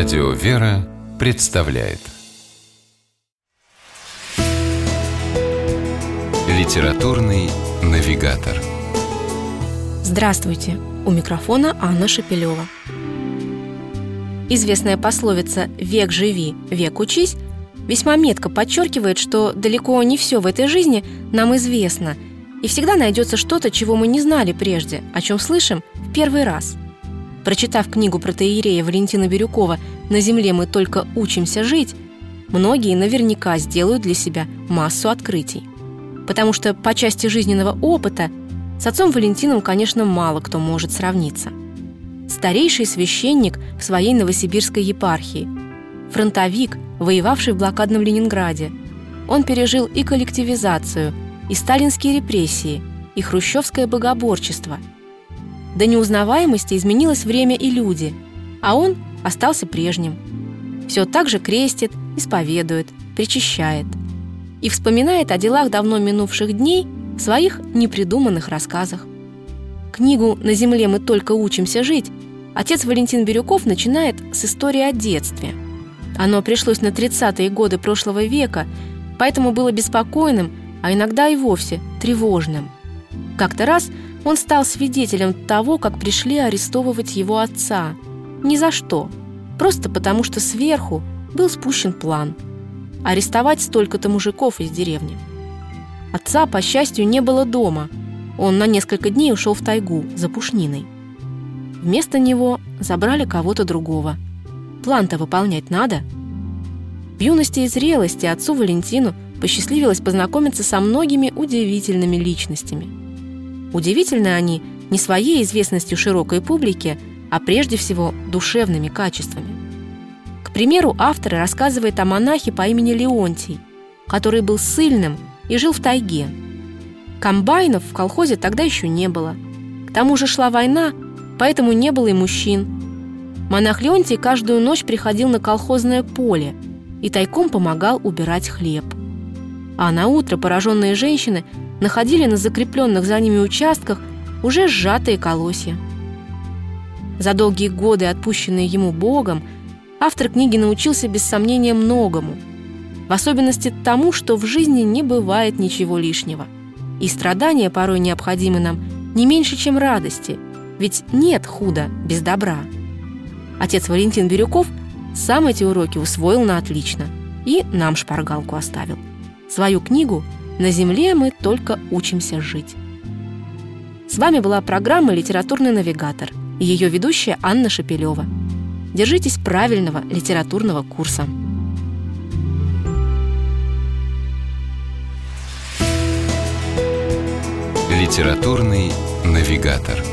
Радио «Вера» представляет Литературный навигатор Здравствуйте! У микрофона Анна Шапилева. Известная пословица «век живи, век учись» весьма метко подчеркивает, что далеко не все в этой жизни нам известно, и всегда найдется что-то, чего мы не знали прежде, о чем слышим в первый раз. Прочитав книгу про Таирея Валентина Бирюкова «На земле мы только учимся жить», многие наверняка сделают для себя массу открытий. Потому что по части жизненного опыта с отцом Валентином, конечно, мало кто может сравниться. Старейший священник в своей новосибирской епархии, фронтовик, воевавший в блокадном Ленинграде. Он пережил и коллективизацию, и сталинские репрессии, и хрущевское богоборчество – до неузнаваемости изменилось время и люди, а он остался прежним. Все так же крестит, исповедует, причащает. И вспоминает о делах давно минувших дней в своих непридуманных рассказах. Книгу «На земле мы только учимся жить» отец Валентин Бирюков начинает с истории о детстве. Оно пришлось на 30-е годы прошлого века, поэтому было беспокойным, а иногда и вовсе тревожным. Как-то раз – он стал свидетелем того, как пришли арестовывать его отца. Ни за что. Просто потому, что сверху был спущен план. Арестовать столько-то мужиков из деревни. Отца, по счастью, не было дома. Он на несколько дней ушел в тайгу за пушниной. Вместо него забрали кого-то другого. План-то выполнять надо. В юности и зрелости отцу Валентину посчастливилось познакомиться со многими удивительными личностями – Удивительны они не своей известностью широкой публике, а прежде всего душевными качествами. К примеру, автор рассказывает о монахе по имени Леонтий, который был сильным и жил в тайге. Комбайнов в колхозе тогда еще не было. К тому же шла война, поэтому не было и мужчин. Монах Леонтий каждую ночь приходил на колхозное поле и тайком помогал убирать хлеб. А на утро пораженные женщины находили на закрепленных за ними участках уже сжатые колосья. За долгие годы, отпущенные ему Богом, автор книги научился без сомнения многому, в особенности тому, что в жизни не бывает ничего лишнего. И страдания порой необходимы нам не меньше, чем радости, ведь нет худа без добра. Отец Валентин Бирюков сам эти уроки усвоил на отлично и нам шпаргалку оставил. Свою книгу – на Земле мы только учимся жить. С вами была программа «Литературный навигатор» и ее ведущая Анна Шапилева. Держитесь правильного литературного курса. Литературный навигатор.